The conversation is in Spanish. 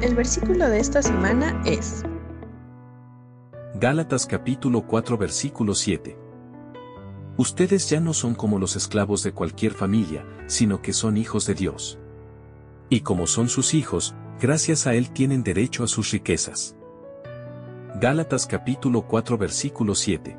El versículo de esta semana es Gálatas capítulo 4 versículo 7. Ustedes ya no son como los esclavos de cualquier familia, sino que son hijos de Dios. Y como son sus hijos, gracias a Él tienen derecho a sus riquezas. Gálatas capítulo 4 versículo 7.